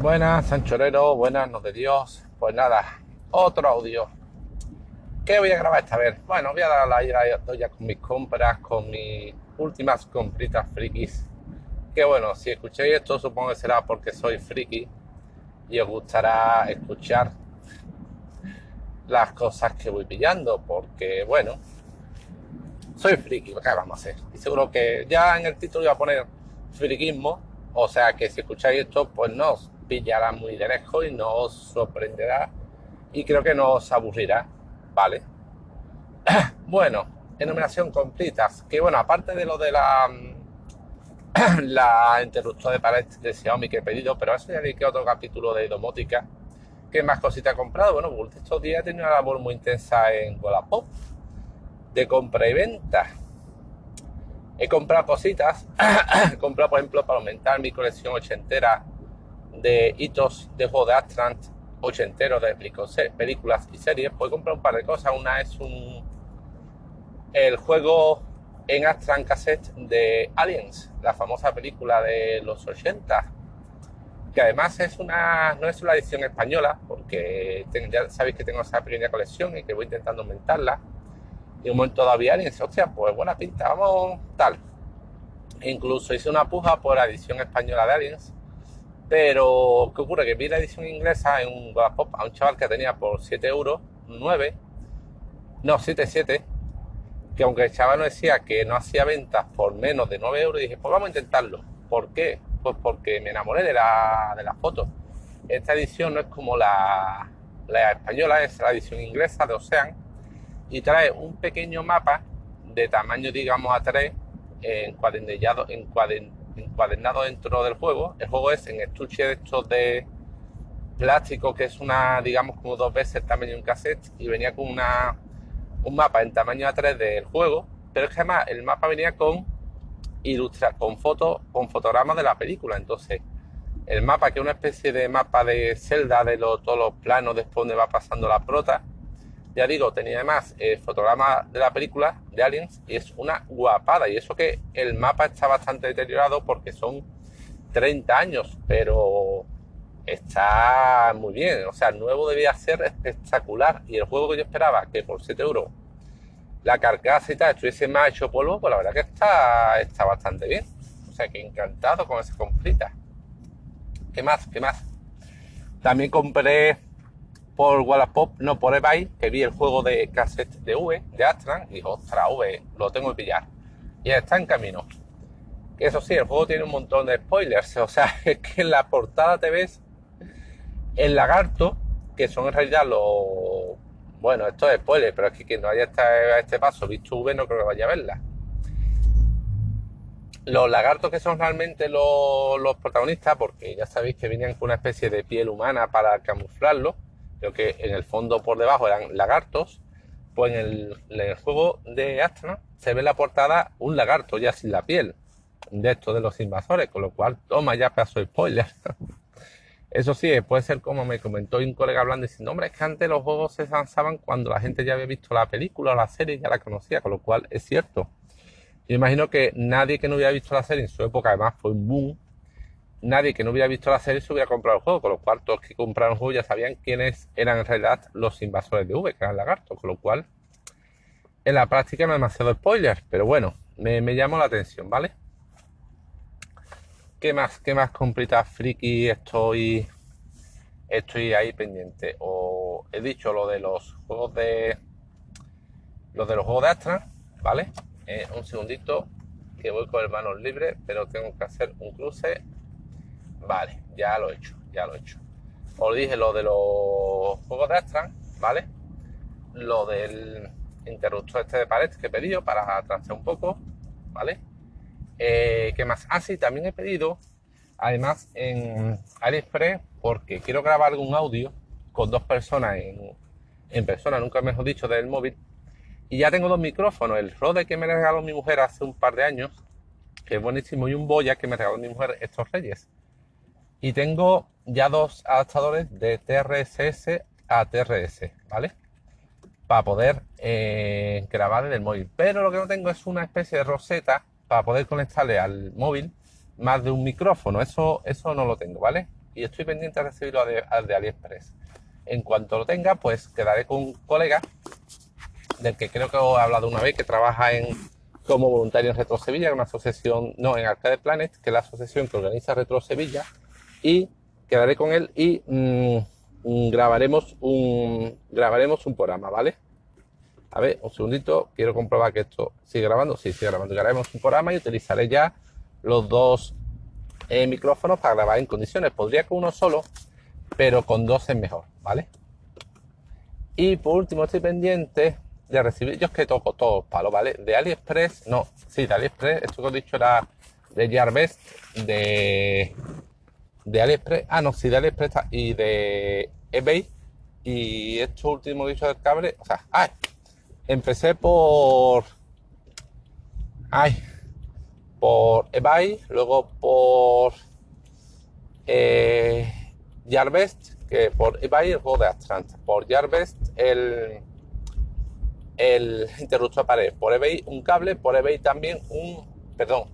Buenas, Sanchorero, buenas, no de Dios. Pues nada, otro audio. ¿Qué voy a grabar esta vez? Bueno, voy a dar la ya con mis compras, con mis últimas compritas frikis. Que bueno, si escucháis esto, supongo que será porque soy friki y os gustará escuchar las cosas que voy pillando, porque bueno, soy friki, ¿qué vamos a hacer? Y seguro que ya en el título iba a poner friquismo, o sea que si escucháis esto, pues no pillará muy de lejos y no os sorprenderá y creo que no os aburrirá, ¿vale? bueno, enumeración completas, que bueno, aparte de lo de la la interruptor de pared de Xiaomi que he pedido, pero eso ya dediqué otro capítulo de domótica. ¿Qué más cositas he comprado? Bueno, pues estos días he tenido una labor muy intensa en Wallapop de compra y venta. He comprado cositas, he comprado por ejemplo para aumentar mi colección ochentera de hitos de juego de Astrant ochentero de películas y series, pues he comprado un par de cosas. Una es un el juego en Astran Cassette de Aliens, la famosa película de los 80, que además es una, no es una edición española, porque ya sabéis que tengo esa pequeña colección y que voy intentando aumentarla. Y un momento todavía Aliens, hostia, pues buena pinta, vamos tal. incluso hice una puja por la edición española de Aliens, pero ¿qué ocurre? Que vi la edición inglesa en un Wallapop a un chaval que tenía por 7 euros, 9, no, 7, 7, que aunque el chaval no decía que no hacía ventas por menos de 9 euros, dije, pues vamos a intentarlo. ¿Por qué? Pues porque me enamoré de la, de foto. Esta edición no es como la, la española, es la edición inglesa de Ocean y trae un pequeño mapa de tamaño, digamos, A3 encuadernado, encuadernado dentro del juego. El juego es en estuche de estos de plástico, que es una, digamos, como dos veces el tamaño de un cassette y venía con una un mapa en tamaño A3 del juego, pero es que además el mapa venía con ilustra con fotos, con fotogramas de la película. Entonces, el mapa, que es una especie de mapa de celda de todos los planos después donde va pasando la prota, ya digo, tenía además el fotograma de la película de Aliens y es una guapada. Y eso que el mapa está bastante deteriorado porque son 30 años, pero está muy bien. O sea, el nuevo debía ser espectacular. Y el juego que yo esperaba, que por 7 euros la carcasa y tal estuviese más hecho polvo, pues la verdad que está, está bastante bien. O sea, que encantado con esa completa. ¿Qué más? ¿Qué más? También compré por Wallapop, no por eBay, que vi el juego de cassette de V, de Astran, y dijo, ostras, V, lo tengo que pillar. Y está en camino. Eso sí, el juego tiene un montón de spoilers. O sea, es que en la portada te ves el lagarto, que son en realidad los... Bueno, esto es spoiler, pero es que quien no haya estado a este paso visto V no creo que vaya a verla. Los lagartos que son realmente los, protagonistas, porque ya sabéis que venían con una especie de piel humana para camuflarlo, pero que en el fondo por debajo eran lagartos, pues en el, juego de Astra se ve en la portada un lagarto ya sin la piel de estos de los invasores, con lo cual toma ya paso spoiler. Eso sí, puede ser como me comentó un colega hablando diciendo, hombre, es que antes los juegos se lanzaban cuando la gente ya había visto la película o la serie y ya la conocía, con lo cual es cierto. Yo imagino que nadie que no hubiera visto la serie en su época, además fue un boom, nadie que no hubiera visto la serie se hubiera comprado el juego, con lo cual todos que compraron el juego ya sabían quiénes eran en realidad los invasores de V, que eran lagartos, con lo cual en la práctica no demasiado spoiler, pero bueno, me, me llamó la atención, ¿vale? ¿Qué más? ¿Qué más completa friki estoy estoy ahí pendiente? O he dicho lo de los juegos de los de los juegos de Astra, ¿vale? Eh, un segundito que voy con el manos libre, pero tengo que hacer un cruce. Vale, ya lo he hecho, ya lo he hecho. Os dije lo de los juegos de Astra, ¿vale? Lo del interruptor este de pared que he pedido para atrasar un poco, ¿vale? Eh, ¿Qué más? Ah, sí, también he pedido, además, en AliExpress, porque quiero grabar algún audio con dos personas en, persona, nunca mejor dicho, del móvil. Y ya tengo dos micrófonos, el Rode que me regaló mi mujer hace un par de años, que es buenísimo, y un Boya que me regaló mi mujer estos reyes. Y tengo ya dos adaptadores de TRSS a TRS, ¿vale? Para poder eh, grabar en el móvil. Pero lo que no tengo es una especie de roseta para poder conectarle al móvil más de un micrófono. Eso, eso no lo tengo, ¿vale? y estoy pendiente de recibirlo de, de AliExpress. En cuanto lo tenga, pues quedaré con un colega del que creo que os he hablado una vez, que trabaja como voluntario en Retro Sevilla, una asociación, no, en Arcade Planet, que es la asociación que organiza Retro Sevilla, y quedaré con él y mm, mm, grabaremos un grabaremos un programa, ¿vale? A ver, un segundito, quiero comprobar que esto sigue grabando, sí, sigue grabando, grabaremos un programa y utilizaré ya los dos eh, micrófonos para grabar en condiciones. Podría con uno solo, pero con dos es mejor, ¿vale? Y por último estoy pendiente de recibir, yo es que toco todos palos, ¿vale? De AliExpress, no, sí, de AliExpress, esto que he dicho era de Gearbest, de, de AliExpress, ah, no, sí, de AliExpress y de eBay, y esto último dicho del cable, o sea, ay, empecé por, ay, por eBay, luego por eh, que por eBay el juego de Astrant, por Jarvest el el interruptor pared, por eBay un cable, por eBay también un, perdón,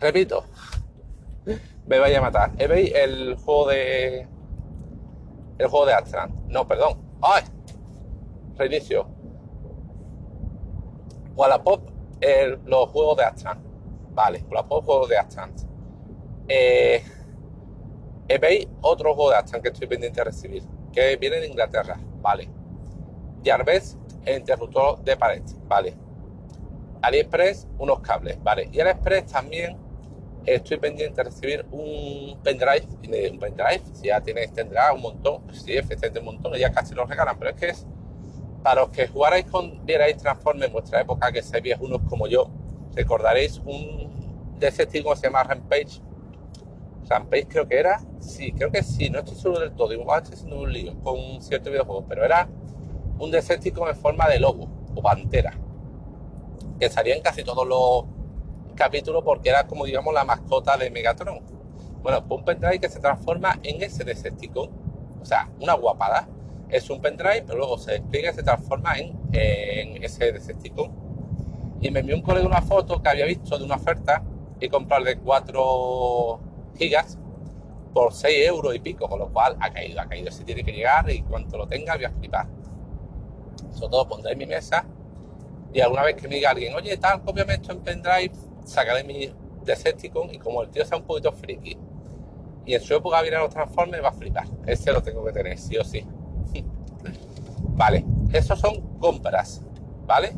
repito, me vaya a matar, eBay el juego de, el juego de Astran, no, perdón, ay, reinicio, Wallapop el, los juegos de Astran, vale, Wallapop juegos de Astran, eh, eBay otro juego de Astran que estoy pendiente de recibir, que viene de Inglaterra, vale, Jarvis el interruptor de pared, ¿vale? AliExpress, unos cables, ¿vale? Y AliExpress también estoy pendiente de recibir un pendrive, un pendrive, si ya tienes, tendrá un montón, sí, efectivamente un montón, ya casi lo regalan, pero es que es para los que jugarais con, vierais Transformers en vuestra época, que seáis viejunos como yo, recordaréis un de ese que se llama Rampage. Rampage creo que era, sí, creo que sí, no estoy seguro del todo, igual estoy haciendo un lío con un cierto videojuego, pero era un Decepticon en forma de lobo o pantera, que salía en casi todos los capítulos porque era como digamos la mascota de Megatron. Bueno, pues un pendrive que se transforma en ese Decepticon, o sea, una guapada. Es un pendrive, pero luego se despliega y se transforma en, en ese Decepticon. Y me envió un colega una foto que había visto de una oferta y comprar de 4 gigas por 6 euros y pico, con lo cual ha caído, ha caído. Si tiene que llegar y cuanto lo tenga voy a flipar sobre todo pondré en mi mesa y alguna vez que me diga alguien, oye, tal, cópiame esto en pendrive, sacaré mi Decepticon y como el tío sea un poquito friki y en su época viene los Transformers, va a flipar. Ese lo tengo que tener, sí o sí. vale, esos son compras, ¿vale?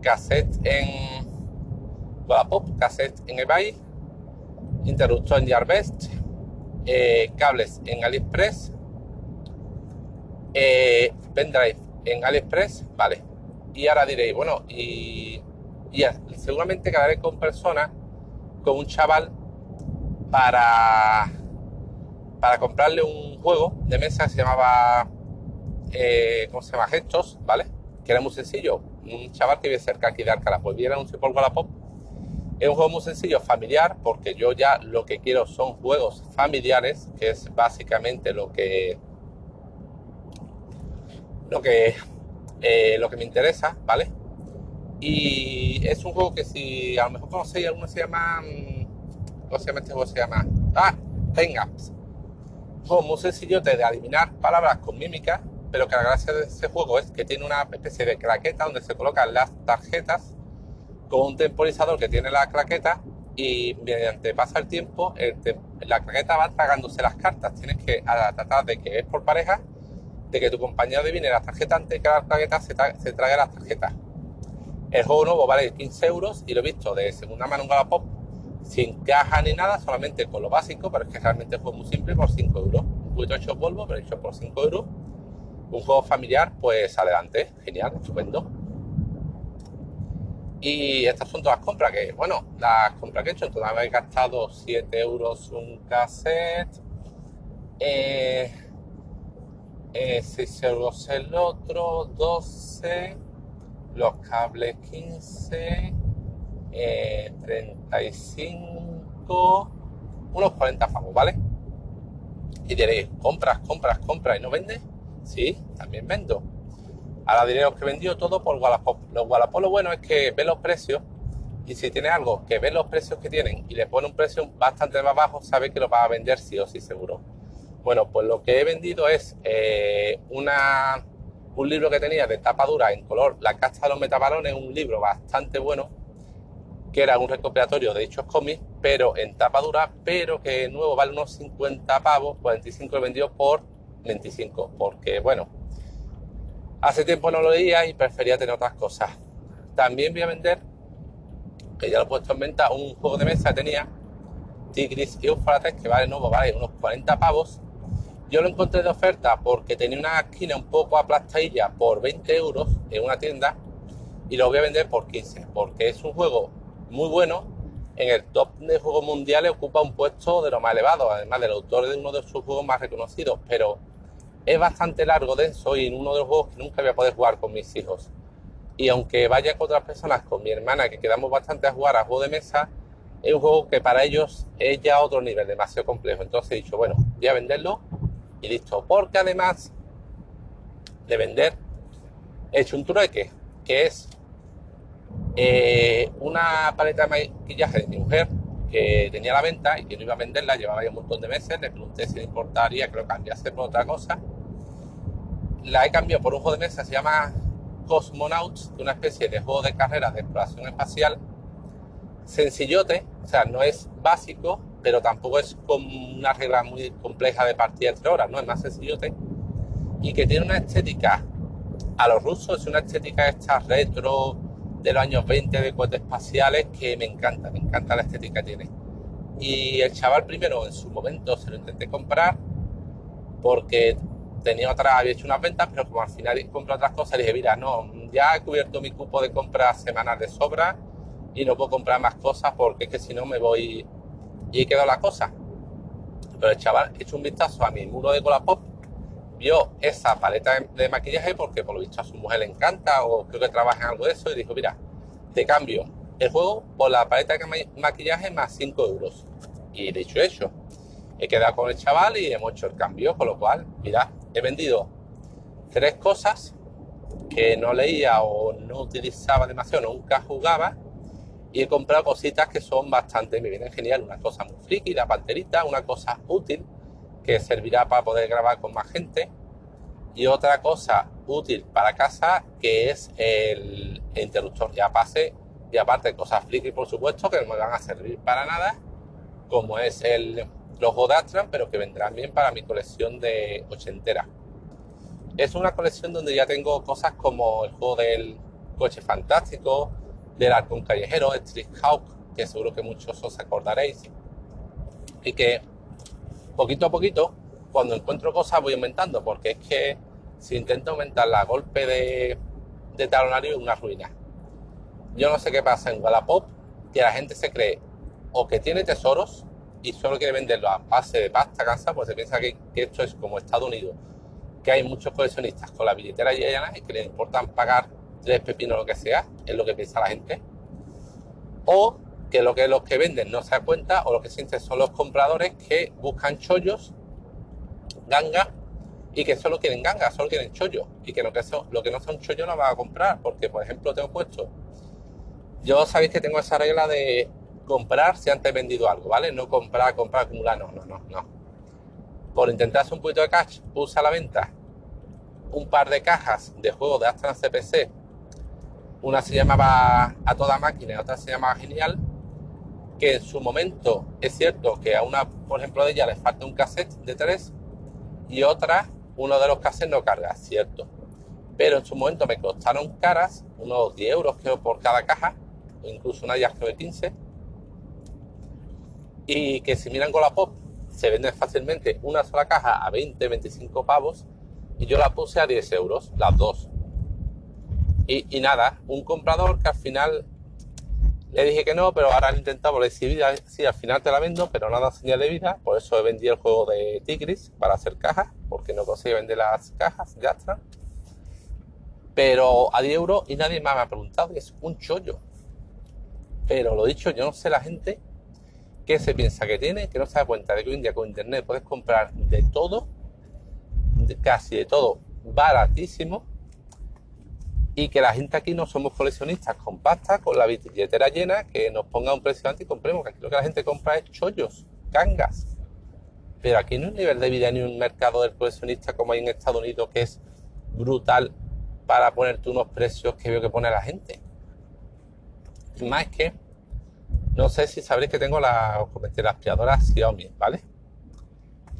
Cassette en Wallapop, cassette en eBay, interruptor en Gearbest, eh, cables en AliExpress, eh, pendrive en AliExpress, vale. Y ahora diréis, bueno, y, seguramente quedaré con personas, con un chaval, para, para comprarle un juego de mesa que se llamaba, eh, ¿cómo se llama? Gestos, ¿vale? Que era muy sencillo. Un chaval que vive cerca aquí de Alcalá, pues viera un por Wallapop. Es un juego muy sencillo, familiar, porque yo ya lo que quiero son juegos familiares, que es básicamente lo que lo que, eh, lo que me interesa, ¿vale? Y es un juego que si a lo mejor conocéis, alguno se llama... Mm, ¿Cómo se llama este juego? Se llama... Ah, Venga. Un juego muy sencillo de adivinar palabras con mímica, pero que la gracia de ese juego es que tiene una especie de claqueta donde se colocan las tarjetas con un temporizador que tiene la claqueta y mediante pasa el tiempo, la claqueta va tragándose las cartas. Tienes que tratar de que es por pareja de que tu compañero adivine las tarjetas antes que las tarjetas se, se traiga las tarjetas. El juego nuevo vale 15 euros y lo he visto de segunda mano en Wallapop sin caja ni nada, solamente con lo básico, pero es que realmente juego muy simple por 5 euros. Un poquito hecho polvo, pero hecho por 5 euros. Un juego familiar, pues adelante, genial, estupendo. Y estas son todas las compras que, bueno, las compras que he hecho, me he gastado 7 euros un cassette. Eh, 6 euros el otro, 12, los cables 15, 35, eh, unos 40 pavos, ¿vale? Y diréis, compras, compras, compras y no vendes. Sí, también vendo. Ahora diré que he vendido todo por Wallapop. Los Wallapop lo bueno es que ve los precios Y si tiene algo que ve los precios que tienen y le pone un precio bastante más bajo, sabe que lo va a vender sí o sí seguro. Bueno, pues lo que he vendido es eh, una, un libro que tenía de tapa dura en color La Casta de los Metabalones, un libro bastante bueno, que era un recopilatorio de dichos cómics, pero en tapa dura, pero que nuevo vale unos 50 pavos, 45 lo por 25, porque bueno, hace tiempo no lo leía y prefería tener otras cosas. También voy a vender, que ya lo he puesto en venta, un juego de mesa que tenía, Tigris y Eufrates, que vale nuevo, vale unos 40 pavos. Yo lo encontré de oferta porque tenía una esquina un poco aplastadilla por 20 euros en una tienda y lo voy a vender por 15, porque es un juego muy bueno. En el top de juegos mundiales ocupa un puesto de lo más elevado, además del autor de uno de sus juegos más reconocidos, pero es bastante largo, denso y en uno de los juegos que nunca voy a poder jugar con mis hijos. Y aunque vaya con otras personas, con mi hermana, que quedamos bastante a jugar a juego de mesa, es un juego que para ellos es ya otro nivel, demasiado complejo. Entonces he dicho, bueno, voy a venderlo y listo. Porque además de vender, he hecho un trueque, que es eh, una paleta de maquillaje de mi mujer que tenía la venta y que no iba a venderla, llevaba ya un montón de meses, le pregunté si le importaría que lo cambiase por otra cosa. La he cambiado por un juego de mesa, se llama Cosmonauts, una especie de juego de carreras de exploración espacial, sencillote, o sea, no es básico, pero tampoco es con una regla muy compleja de partida entre horas, no es más sencillote, y que tiene una estética a los rusos, es una estética esta retro, de los años 20 de cohetes espaciales que me encanta, me encanta la estética que tiene. Y el chaval primero en su momento se lo intenté comprar porque tenía otra, había hecho unas ventas, pero como al final compré otras cosas, le dije, mira, no, ya he cubierto mi cupo de compras semanal de sobra y no puedo comprar más cosas porque es que si no me voy y quedó la cosa. Pero el chaval hecho un vistazo a mi muro de Colapop vio esa paleta de maquillaje porque por lo visto a su mujer le encanta o creo que trabaja en algo de eso y dijo, mira, te cambio el juego por la paleta de maquillaje más 5 euros. Y dicho hecho, he quedado con el chaval y hemos hecho el cambio, con lo cual, mira, he vendido tres cosas que no leía o no utilizaba demasiado, nunca jugaba y he comprado cositas que son bastante, me vienen genial, una cosa muy friki, la panterita, una cosa útil que servirá para poder grabar con más gente. Y otra cosa útil para casa que es el interruptor. Ya pase y aparte cosas friki por supuesto que no me van a servir para nada, como es el los Godastran, pero que vendrán bien para mi colección de ochentera. Es una colección donde ya tengo cosas como el juego del coche fantástico, del halcón callejero, Street Hawk, que seguro que muchos os acordaréis, y que poquito a poquito, cuando encuentro cosas voy aumentando, porque es que si intento aumentar la golpe de, de talonario es una ruina. Yo no sé qué pasa en Wallapop, que la gente se cree o que tiene tesoros y solo quiere venderlo a base de pasta cansa, pues se piensa que, esto es como Estados Unidos, que hay muchos coleccionistas con la billetera llena y que les importan pagar tres pepinos lo que sea, es lo que piensa la gente. O que lo que los que venden no se da cuenta o lo que sienten son los compradores que buscan chollos, ganga, y que solo quieren ganga, solo quieren chollos, y que lo que, son, lo que no son chollos no van a comprar, porque por ejemplo tengo puesto, yo sabéis que tengo esa regla de comprar si antes he vendido algo, ¿vale? No comprar, comprar, acumular, no, no, no, no. Por intentar hacer un poquito de cash, puse a la venta un par de cajas de juegos de Astra CPC. Una se llamaba A Toda Máquina otra se llamaba Genial que en su momento es cierto que a una, por ejemplo, de ellas le falta un cassette de tres y otra, uno de los cassettes no carga, cierto. Pero en su momento me costaron caras, unos 10 euros creo por cada caja, incluso una de de 15. Y que si miran con la pop, se vende fácilmente una sola caja a 20, 25 pavos. Y yo la puse a 10 euros, las dos. Y, nada, un comprador que al final le dije que no, pero ahora han intentado decir, sí, al final te la vendo, pero nada señal de vida. Por eso he vendido el juego de Tigris para hacer cajas, porque no conseguí vender las cajas de Astra. Pero a 10 euros y nadie más me ha preguntado, y es un chollo. Pero lo dicho, yo no sé la gente que se piensa que tiene, que no se da cuenta de que hoy en día con internet puedes comprar de todo, casi de todo, baratísimo y que la gente aquí no somos coleccionistas con pasta, con la billetera llena, que nos ponga un precio antes y compremos, que aquí lo que la gente compra es chollos, cangas. Pero aquí no hay un nivel de vida ni un mercado del coleccionista como hay en Estados Unidos, que es brutal para ponerte unos precios que veo que pone la gente. Y más que, no sé si sabréis que tengo la, la aspiradora Xiaomi, ¿vale?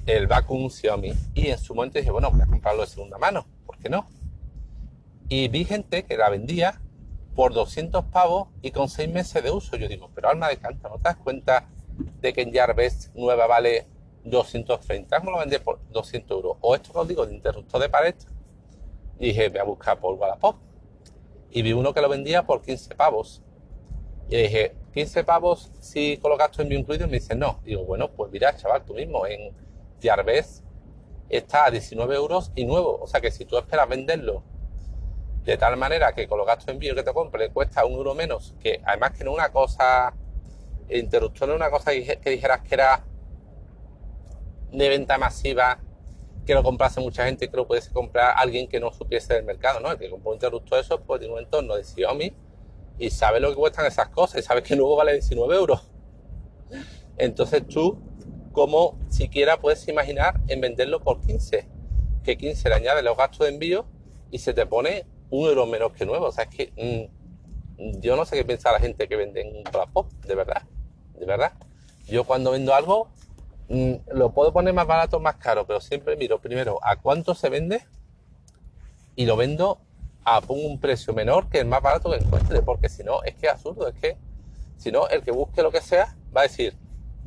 El vacuum Xiaomi. Y en su momento dije, bueno, voy a comprarlo de segunda mano, ¿por qué no? Y vi gente que la vendía por 200 pavos y con 6 meses de uso. Yo digo, pero alma de canta, ¿no te das cuenta de que en Jarvis nueva vale 230? ¿Cómo lo vende por 200 euros? O esto que os digo de interruptor de pared. Dije, voy a buscar por Wallapop. Y vi uno que lo vendía por 15 pavos. Y dije, 15 pavos si con los gastos envío incluidos. Y me dice, no. Digo, bueno, pues mira, chaval, tú mismo en Jarvis está a 19 euros y nuevo. O sea que si tú esperas venderlo de tal manera que con los gastos de envío que te compre cuesta un euro menos, que además que no una cosa, interruptor no una cosa que, dijeras que era de venta masiva, que lo comprase mucha gente que lo pudiese comprar alguien que no supiese del mercado, ¿no? El que compró un interruptor eso, pues tiene un entorno de Xiaomi y sabe lo que cuestan esas cosas y sabe que nuevo vale 19 euros. Entonces tú, como siquiera puedes imaginar en venderlo por 15, que 15 le añade los gastos de envío y se te pone un euro menos que nuevo. O sea, es que mm, yo no sé qué piensa la gente que vende en Pop, de verdad, de verdad. Yo cuando vendo algo, mm, lo puedo poner más barato o más caro, pero siempre miro primero a cuánto se vende y lo vendo a pongo un precio menor que el más barato que encuentre, porque si no, es que es absurdo, es que si no, el que busque lo que sea va a decir,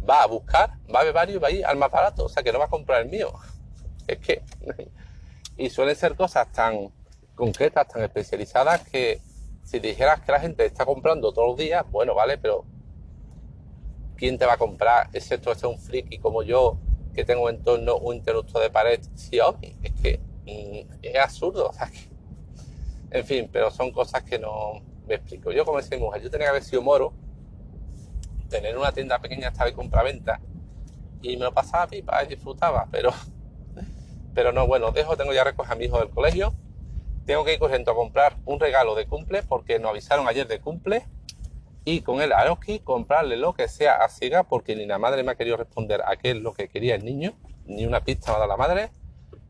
va a buscar, va a ver varios y va a ir al más barato, o sea que no va a comprar el mío. Es que, y suelen ser cosas tan, concretas, tan especializadas, que si dijeras que la gente está comprando todos los días, bueno, vale, pero ¿quién te va a comprar? Excepto este un friki como yo, que tengo en torno un interruptor de pared Xiaomi. Es que mm, es absurdo. O sea, que, en fin, pero son cosas que no me explico. Yo, como mi mujer, yo tenía que haber sido moro, tener una tienda pequeña estaba de compra-venta y me lo pasaba pipa y disfrutaba, pero, pero no, bueno, dejo, tengo ya recoger a mi hijo del colegio tengo que ir corriendo a comprar un regalo de cumple porque nos avisaron ayer de cumple y con el Aoki comprarle lo que sea a Siga porque ni la madre me ha querido responder a qué es lo que quería el niño, ni una pista me ha dado la madre,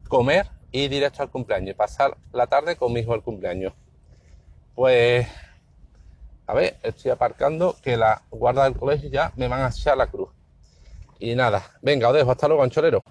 comer y directo al cumpleaños y pasar la tarde con mi el cumpleaños. Pues, a ver, estoy aparcando que la guarda del colegio ya me van a echar la cruz. Y nada, venga, os dejo, hasta luego, ancholero.